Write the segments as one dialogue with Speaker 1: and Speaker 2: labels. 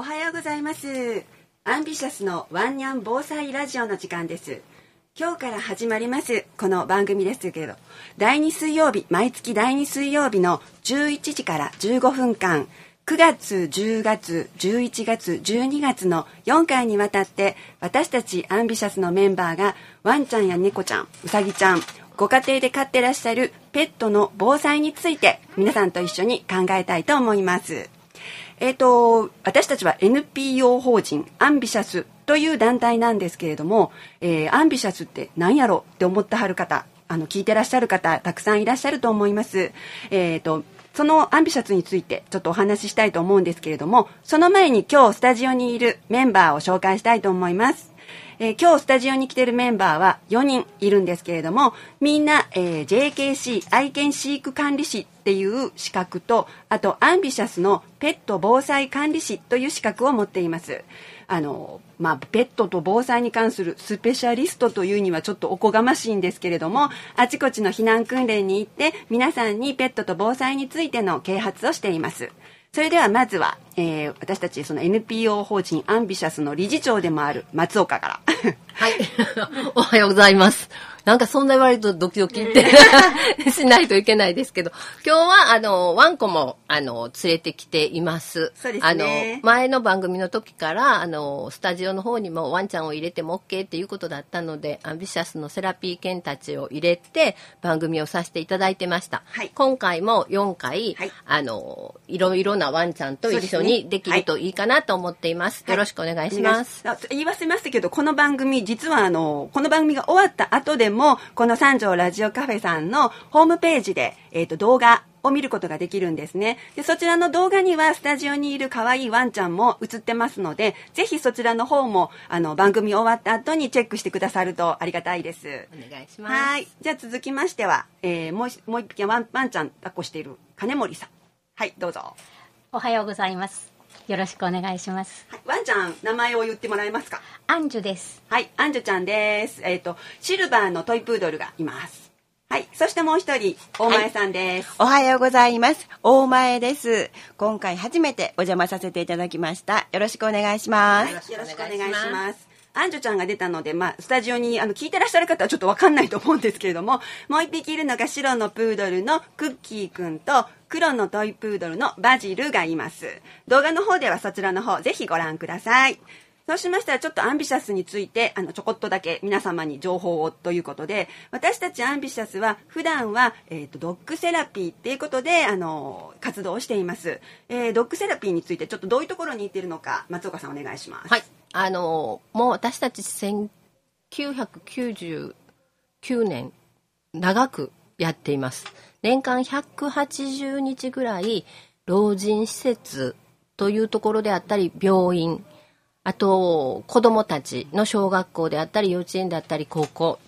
Speaker 1: おはようございますアンビシャスのワンニャン防災ラジオの時間です今日から始まりますこの番組ですけど第2水曜日毎月第2水曜日の11時から15分間9月、10月、11月、12月の4回にわたって私たちアンビシャスのメンバーがワンちゃんや猫ちゃん、うさぎちゃん、ご家庭で飼ってらっしゃるペットの防災について皆さんと一緒に考えたいと思います。えっ、ー、と、私たちは NPO 法人アンビシャスという団体なんですけれども、えー、アンビシャスって何やろって思ってはる方、あの、聞いてらっしゃる方、たくさんいらっしゃると思います。えっ、ー、と、そのアンビシャスについてちょっとお話ししたいと思うんですけれども、その前に今日スタジオにいるメンバーを紹介したいと思います。えー、今日スタジオに来てるメンバーは4人いるんですけれども、みんな、えー、JKC 愛犬飼育管理士っていう資格と、あとアンビシャスのペット防災管理士という資格を持っています。あの、まあ、ペットと防災に関するスペシャリストというにはちょっとおこがましいんですけれども、あちこちの避難訓練に行って、皆さんにペットと防災についての啓発をしています。それではまずは、えー、私たちその NPO 法人アンビシャスの理事長でもある松岡から。
Speaker 2: はい。おはようございます。なんかそんな言われるとドキドキって しないといけないですけど、今日はあの、ワンコもあの、連れてきています。
Speaker 1: そうです
Speaker 2: ね。あの、前の番組の時から、あの、スタジオの方にもワンちゃんを入れても OK っていうことだったので、アンビシャスのセラピー犬たちを入れて番組をさせていただいてました。はい、今回も4回、はい、あの、いろいろなワンちゃんと一緒にできるといいかなと思っています。はい、よろしくお願いします。
Speaker 1: 言い忘れましたけど、この番組、実はあの、この番組が終わった後でも、この三条ラジオカフェさんのホームページで、えっ、ー、と、動画を見ることができるんですね。で、そちらの動画にはスタジオにいる可愛いワンちゃんも映ってますので、ぜひそちらの方も、あの、番組終わった後にチェックしてくださるとありがたいです。
Speaker 2: お願いします。
Speaker 1: はい。じゃあ続きましては、えー、もう、もう一匹ワンワンちゃん抱っこしている金森さん。はい、どうぞ。
Speaker 3: おはようございます。よろしくお願いします。
Speaker 1: はい、ワンちゃん、名前を言ってもらえますか？
Speaker 3: アンジュです。
Speaker 1: はい、アンジュちゃんです。えっ、ー、と、シルバーのトイプードルがいます。はい。そしてもう一人、大前さんです、
Speaker 4: はい、おはようございます。大前です。今回初めてお邪魔させていただきました。よろしくお願いします。
Speaker 1: はい、よろしくお願いします。アンジュちゃんが出たので、まあ、スタジオにあの聞いてらっしゃる方はちょっとわかんないと思うんですけれども、もう一匹いるのが白のプードルのクッキーくんと、黒のトイプードルのバジルがいます。動画の方ではそちらの方、ぜひご覧ください。そうしましたらちょっとアンビシャスについてあのちょこっとだけ皆様に情報をということで私たちアンビシャスは普段は、えーと、ドッグセラピーっていうことであの活動をしています、えー、ドッグセラピーについてちょっとどういうところに行ってるのか松岡さんお願いします
Speaker 2: はいあのもう私たち1999年長くやっています年間180日ぐらい老人施設というところであったり病院あと子どもたちの小学校であったり幼稚園であったり高校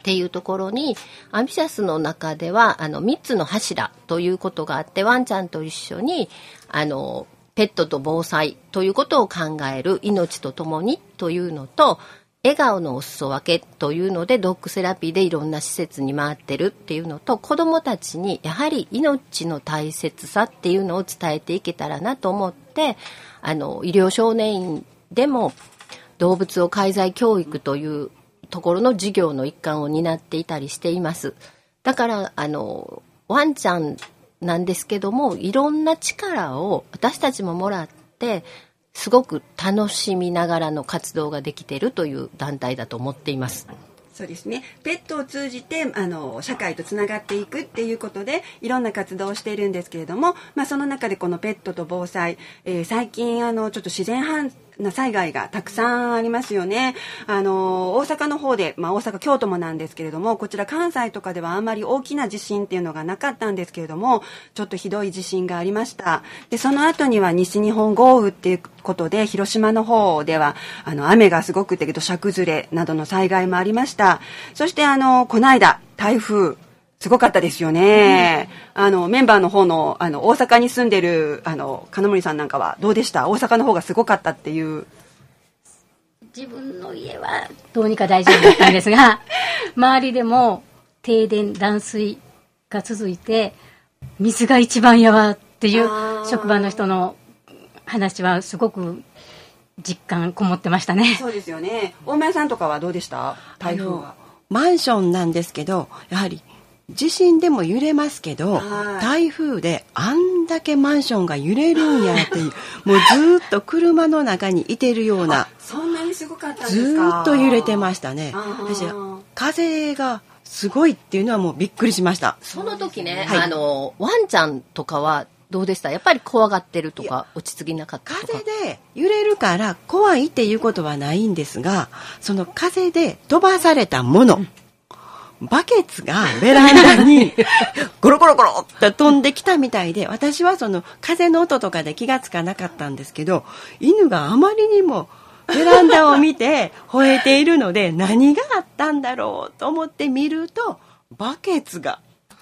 Speaker 2: っていうところにアンビシャスの中ではあの3つの柱ということがあってワンちゃんと一緒にあのペットと防災ということを考える命とともにというのと笑顔のお裾分けというのでドッグセラピーでいろんな施設に回ってるっていうのと子どもたちにやはり命の大切さっていうのを伝えていけたらなと思ってあの医療少年院でも動物を介在教育というところの授業の一環を担っていたりしています。だからあのワンちゃんなんですけどもいろんな力を私たちももらってすごく楽しみながらの活動ができているという団体だと思っています。
Speaker 1: そうですねペットを通じてあの社会とつながっていくっていうことでいろんな活動をしているんですけれども、まあ、その中でこのペットと防災、えー、最近あのちょっと自然犯な災害がたくさんありますよね。あの、大阪の方で、まあ大阪、京都もなんですけれども、こちら関西とかではあんまり大きな地震っていうのがなかったんですけれども、ちょっとひどい地震がありました。で、その後には西日本豪雨っていうことで、広島の方では、あの、雨がすごくて、土砂崩れなどの災害もありました。そして、あの、この間、台風、すごかったですよね。うん、あの、メンバーの方の、あの、大阪に住んでる、あの、金森さんなんかはどうでした？大阪の方がすごかったっていう。
Speaker 3: 自分の家はどうにか大丈夫だったんですが、周りでも停電、断水が続いて、水が一番やわっていう職場の人の話はすごく実感こもってましたね。
Speaker 1: そうですよね。大前さんとかはどうでした？台風は。
Speaker 4: マンションなんですけどやはり地震でも揺れますけど、
Speaker 1: はい。
Speaker 4: 台風であんだけマンションが揺れるんやっていう もうずーっと車の中にいてるような
Speaker 1: そんなにすごかったんです
Speaker 4: ずっと揺れてましたね。私風がすごいっていうのはもうびっくりしました。
Speaker 2: その時ね、
Speaker 4: はい。
Speaker 2: あの、ワンちゃんとかはどうでした？やっぱり怖がってるとか、落ち着きなかったとか？
Speaker 4: 風で揺れるから怖いっていうことはないんですがその風で飛ばされたものバケツがベランダに ゴロゴロゴロって飛んできたみたいで私はその風の音とかで気がつかなかったんですけど犬があまりにもベランダを見て吠えているので何があったんだろうと思って見るとバケツが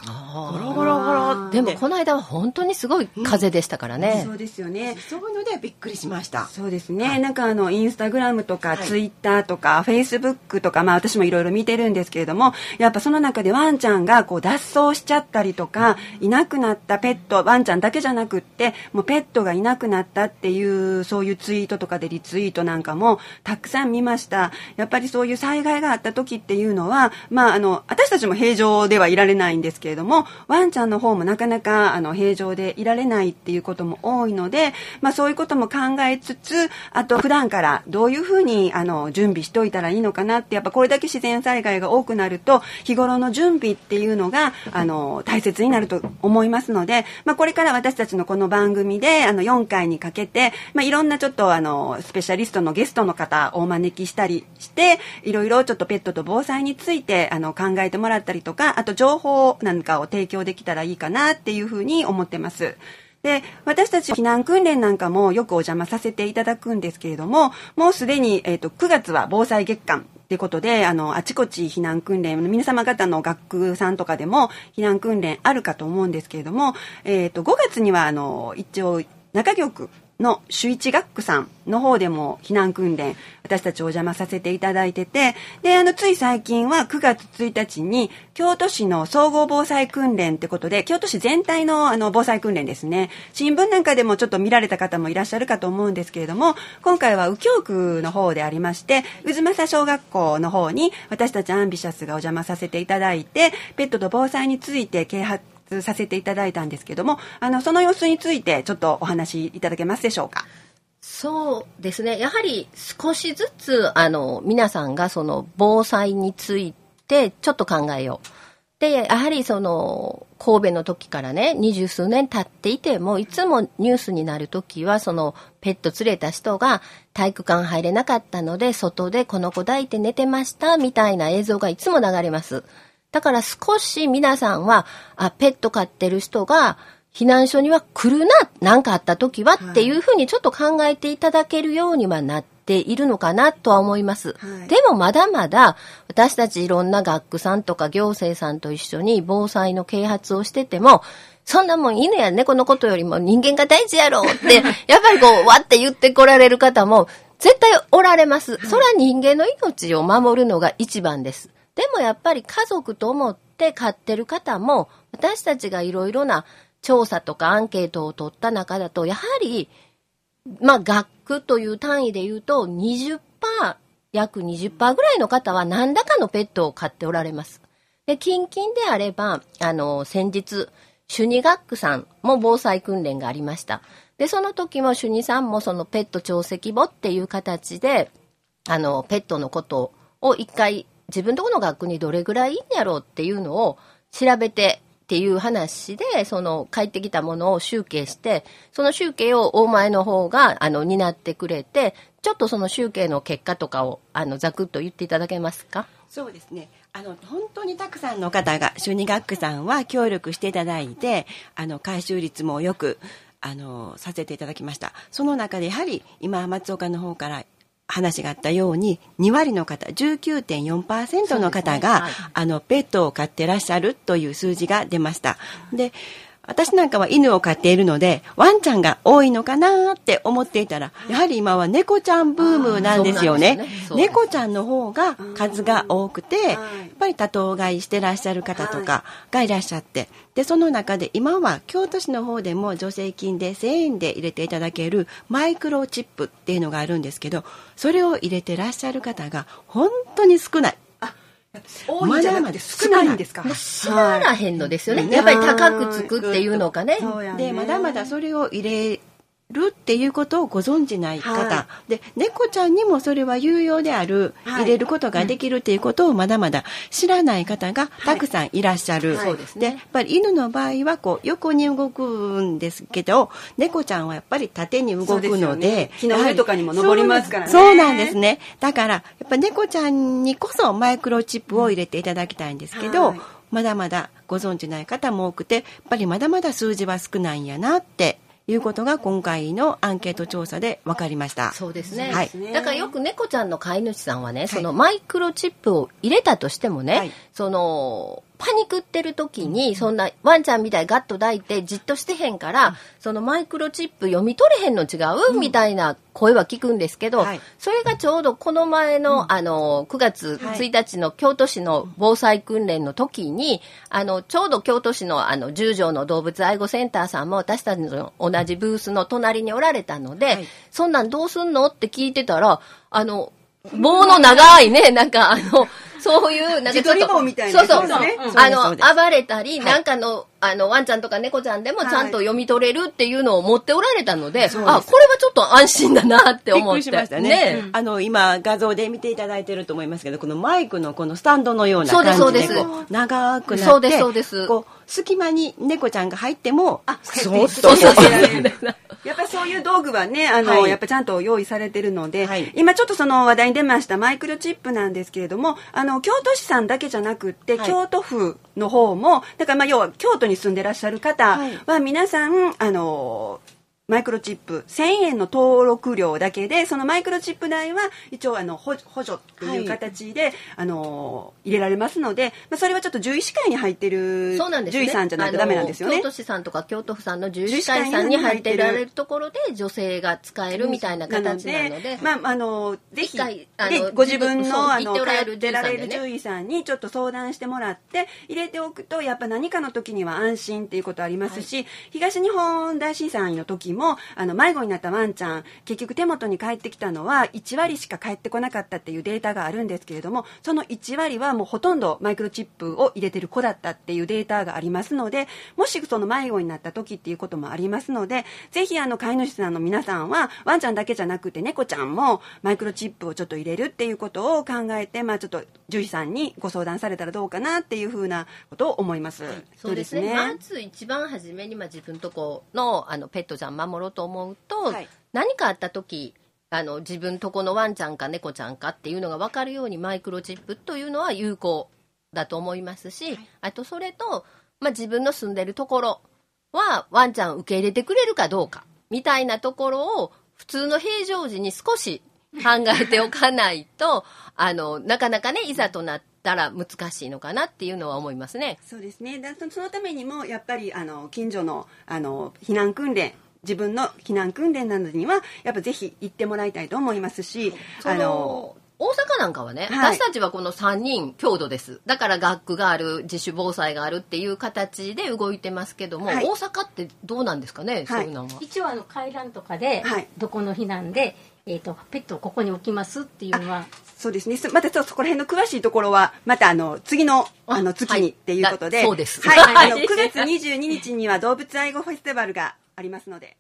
Speaker 4: ゴロゴロゴロ
Speaker 2: でもこの間は本当にすごい風でしたからね。
Speaker 1: そうですよね。
Speaker 4: そういうのでびっくりしました。
Speaker 1: そうですね、なんかあのインスタグラムとか
Speaker 4: はい。
Speaker 1: ツイッターとかフェイスブックとかまあ私もいろいろ見てるんですけれどもやっぱその中でワンちゃんがこう脱走しちゃったりとかいなくなったペットワンちゃんだけじゃなくってもうペットがいなくなったっていうそういうツイートとかでリツイートなんかもたくさん見ました。やっぱりそういう災害があった時っていうのはまああの私たちも平常ではいられないんですけれどもワンちゃんの方もなかなかあの平常でいられないっていうことも多いので、まあ、そういうことも考えつつあと普段からどういうふうにあの準備しておいたらいいのかなってやっぱこれだけ自然災害が多くなると日頃の準備っていうのがあの大切になると思いますので、まあ、これから私たちのこの番組であの4回にかけて、まあ、いろんなちょっとあのスペシャリストのゲストの方をお招きしたりしていろいろちょっとペットと防災についてあの考えてもらったりとかあと情報なんかを提供できたらいいかなっていうふうに思ってます。で私たち避難訓練なんかもよくお邪魔させていただくんですけれどももうすでに、えー、と9月は防災月間ってことであのあちこち避難訓練皆様方の学区さんとかでも避難訓練あるかと思うんですけれども、えー、と5月にはあの一応中京区の首一学区さんの方でも避難訓練私たちお邪魔させていただいててであのつい最近は9月1日に京都市の総合防災訓練ってことで京都市全体のあの防災訓練ですね。新聞なんかでもちょっと見られた方もいらっしゃるかと思うんですけれども今回は右京区の方でありまして渦政小学校の方に私たちアンビシャスがお邪魔させていただいてペットと防災について啓発させていただいたんですけどもあのその様子についてちょっとお話しいただけますでしょうか？
Speaker 2: そうですね。やはり少しずつ、あの、皆さんがその防災についてちょっと考えよう。で、やはりその、神戸の時からね、二十数年経っていても、いつもニュースになる時は、その、ペット連れた人が体育館入れなかったので、外でこの子抱いて寝てました、みたいな映像がいつも流れます。だから少し皆さんは、あ、ペット飼ってる人が、避難所には来るな、何かあった時はっていうふうにちょっと考えていただけるようにはなっているのかなとは思います。
Speaker 1: はい
Speaker 2: でもまだまだ私たちいろんな学区さんとか行政さんと一緒に防災の啓発をしてても、そんなもん犬や猫のことよりも人間が大事やろって、やっぱりこう、わって言ってこられる方も絶対おられます。それは人間の命を守るのが一番です。でもやっぱり家族と思って飼ってる方も、私たちがいろいろな調査とかアンケートを取った中だと、やはり、まあ、学区という単位で言うと、20%、約20%ぐらいの方は何らかのペットを飼っておられます。で、近々であれば、あの、先日、主任学区さんも防災訓練がありました。で、その時も主任さんもそのペット潮汐簿っていう形で、あの、ペットのことを一回自分とこの学区にどれぐらいいいんやろうっていうのを調べてっていう話で、その帰ってきたものを集計して、その集計を大前の方が、あの、担ってくれて、ちょっとその集計の結果とかを、あの、ざくっと言っていただけますか？
Speaker 4: そうですね。あの本当にたくさんの方が小児学区さんは協力していただいて、あの回収率もよくあのさせていただきました。その中でやはり今松岡の方から話があったように2割の方19.4%の方が、
Speaker 2: はい
Speaker 4: あのペットを飼ってらっしゃるという数字が出ました。で私なんかは犬を飼っているので、ワンちゃんが多いのかなって思っていたら、やはり今は猫ちゃんブームなんですよね。
Speaker 2: ね。
Speaker 4: 猫ちゃんの方が数が多くて、やっ
Speaker 1: はい。
Speaker 4: ぱり多頭飼いしてらっしゃる方とかがいらっしゃって、で、その中で今は京都市の方でも助成金で1000円で入れていただけるマイクロチップっていうのがあるんですけど、それを入れてらっしゃる方が本当に少ない。
Speaker 1: 多いんじゃなくて少ない。んですか？
Speaker 2: 知らへんのですよね。
Speaker 4: うん
Speaker 2: やっぱり高くつくっていうのかね。
Speaker 4: でまだまだそれを入れるっていうことをご存じない方、
Speaker 1: は
Speaker 4: で猫ちゃんにもそれは有用である、
Speaker 1: はい。
Speaker 4: 入れることができるっていうことをまだまだ知らない方がたくさんいらっしゃる、
Speaker 1: はい。
Speaker 2: そうですね。
Speaker 4: やっぱり犬の場合はこう横に動くんですけど猫ちゃんはやっぱり縦に動くので
Speaker 1: ね。木の上とかにも登りますからね。
Speaker 4: そうなんですね。だからやっぱ猫ちゃんにこそマイクロチップを入れていただきたいんですけど、
Speaker 1: はい。
Speaker 4: まだまだご存知ない方も多くてやっぱりまだまだ数字は少ないんやなっていうことが今回のアンケート調査で分かりました。
Speaker 2: そうですね、
Speaker 4: はい。
Speaker 2: だからよく猫ちゃんの飼い主さんはね、そのマイクロチップを入れたとしてもね、
Speaker 4: はい。
Speaker 2: そのパニクってる時にそんなワンちゃんみたいにガッと抱いてじっとしてへんから、そのマイクロチップ読み取れへんの違う、みたいな声は聞くんですけど、
Speaker 4: はい。
Speaker 2: それがちょうどこの前の,、あの9月1日の京都市の防災訓練の時に、あのちょうど京都市のあの十条の動物愛護センターさんも私たちの同じブースの隣におられたので、
Speaker 4: はい。
Speaker 2: そんなんどうすんの？って聞いてたら、あの、棒の長いね、なんかあの、そういう、なんかちょっとそうそう。あの、暴れたり、
Speaker 4: はい。
Speaker 2: なんかの、あの、ワンちゃんとか猫ちゃんでもちゃんと
Speaker 1: はい。
Speaker 2: 読み取れるっていうのを持っておられたので、
Speaker 4: そうです。
Speaker 2: あ、これはちょっと安心だなって
Speaker 4: びっ
Speaker 2: 思って。
Speaker 4: くりしましたね。あの今画像で見ていただいてると思いますけどこのマイクのこのスタンドのような
Speaker 2: そうです
Speaker 4: 感じで
Speaker 2: そうです。
Speaker 4: こう長くなって
Speaker 2: そうですそうです。
Speaker 4: こう隙間に猫ちゃんが入っても
Speaker 1: あ
Speaker 4: そ
Speaker 2: うそう。そう
Speaker 1: やっぱりそういう道具はね、あの、
Speaker 4: はい。
Speaker 1: やっぱちゃんと用意されてるので、
Speaker 4: はい。
Speaker 1: 今ちょっとその話題に出ましたマイクロチップなんですけれども、あの、京都市さんだけじゃなくって、
Speaker 4: はい。
Speaker 1: 京都府の方も、だからまあ要は京都に住んでらっしゃる方
Speaker 4: は
Speaker 1: 皆さん、あの、マイクロチップ。1000円の登録料だけでそのマイクロチップ代は一応あの補補助という形で、あの入れられますので、まあ、それはちょっと獣医師会に入ってる
Speaker 2: そうなんですね。
Speaker 1: 獣医さんじゃないとダメなんですよね。
Speaker 2: 京都市さんとか京都府さんの獣医師会さんに入ってられるところで女性が使えるみたいな形なので、
Speaker 1: まあ、あのぜひご自分のあの
Speaker 2: られる
Speaker 1: 通ってられる
Speaker 2: 獣
Speaker 1: 獣医さんにちょっと相談してもらって入れておくとやっぱ何かの時には安心っていうことありますし、東日本大震災の時もあの迷子になったワンちゃん結局手元に帰ってきたのは1割しか帰ってこなかったっていうデータがあるんですけれどもその1割はもうほとんどマイクロチップを入れてる子だったっていうデータがありますのでもしその迷子になった時っていうこともありますのでぜひあの飼い主さんの皆さんはワンちゃんだけじゃなくて猫ちゃんもマイクロチップをちょっと入れるっていうことを考えて、まあ、ちょっと獣医さんにご相談されたらどうかなっていうふうなことを思います。
Speaker 2: そうですね。まず一番初めに、まあ、自分とこのあのペットちゃん守ろうと思うと、
Speaker 4: はい。
Speaker 2: 何かあった時あの自分とこのワンちゃんか猫ちゃんかっていうのが分かるようにマイクロチップというのは有効だと思いますし、あとそれと、まあ、自分の住んでるところはワンちゃん受け入れてくれるかどうかみたいなところを普通の平常時に少し考えておかないと あのなかなかねいざとなったら難しいのかなっていうのは思いますね。
Speaker 1: そうですね。だそそのためにもやっぱりあの近所のあの避難訓練自分の避難訓練などにはやっぱぜひ行ってもらいたいと思いますし
Speaker 2: その大阪なんかはね、
Speaker 1: はい。
Speaker 2: 私たちはこの3人郷土です。だから学区がある自主防災があるっていう形で動いてますけども、
Speaker 1: はい。
Speaker 2: 大阪ってどうなんですかね、そういうのは。
Speaker 3: 一応あの階段とかで、
Speaker 1: はい。
Speaker 3: どこの避難で、えー、とペットをここに置きますっていうのは。
Speaker 1: そうですね。すまたちょっとそこら辺の詳しいところは、またあの、次の、あの、月
Speaker 2: はい
Speaker 1: にっていうことで。
Speaker 2: だそうです。
Speaker 1: はい。
Speaker 2: はい。
Speaker 1: あの、9月22日には動物愛護フェスティバルがありますので。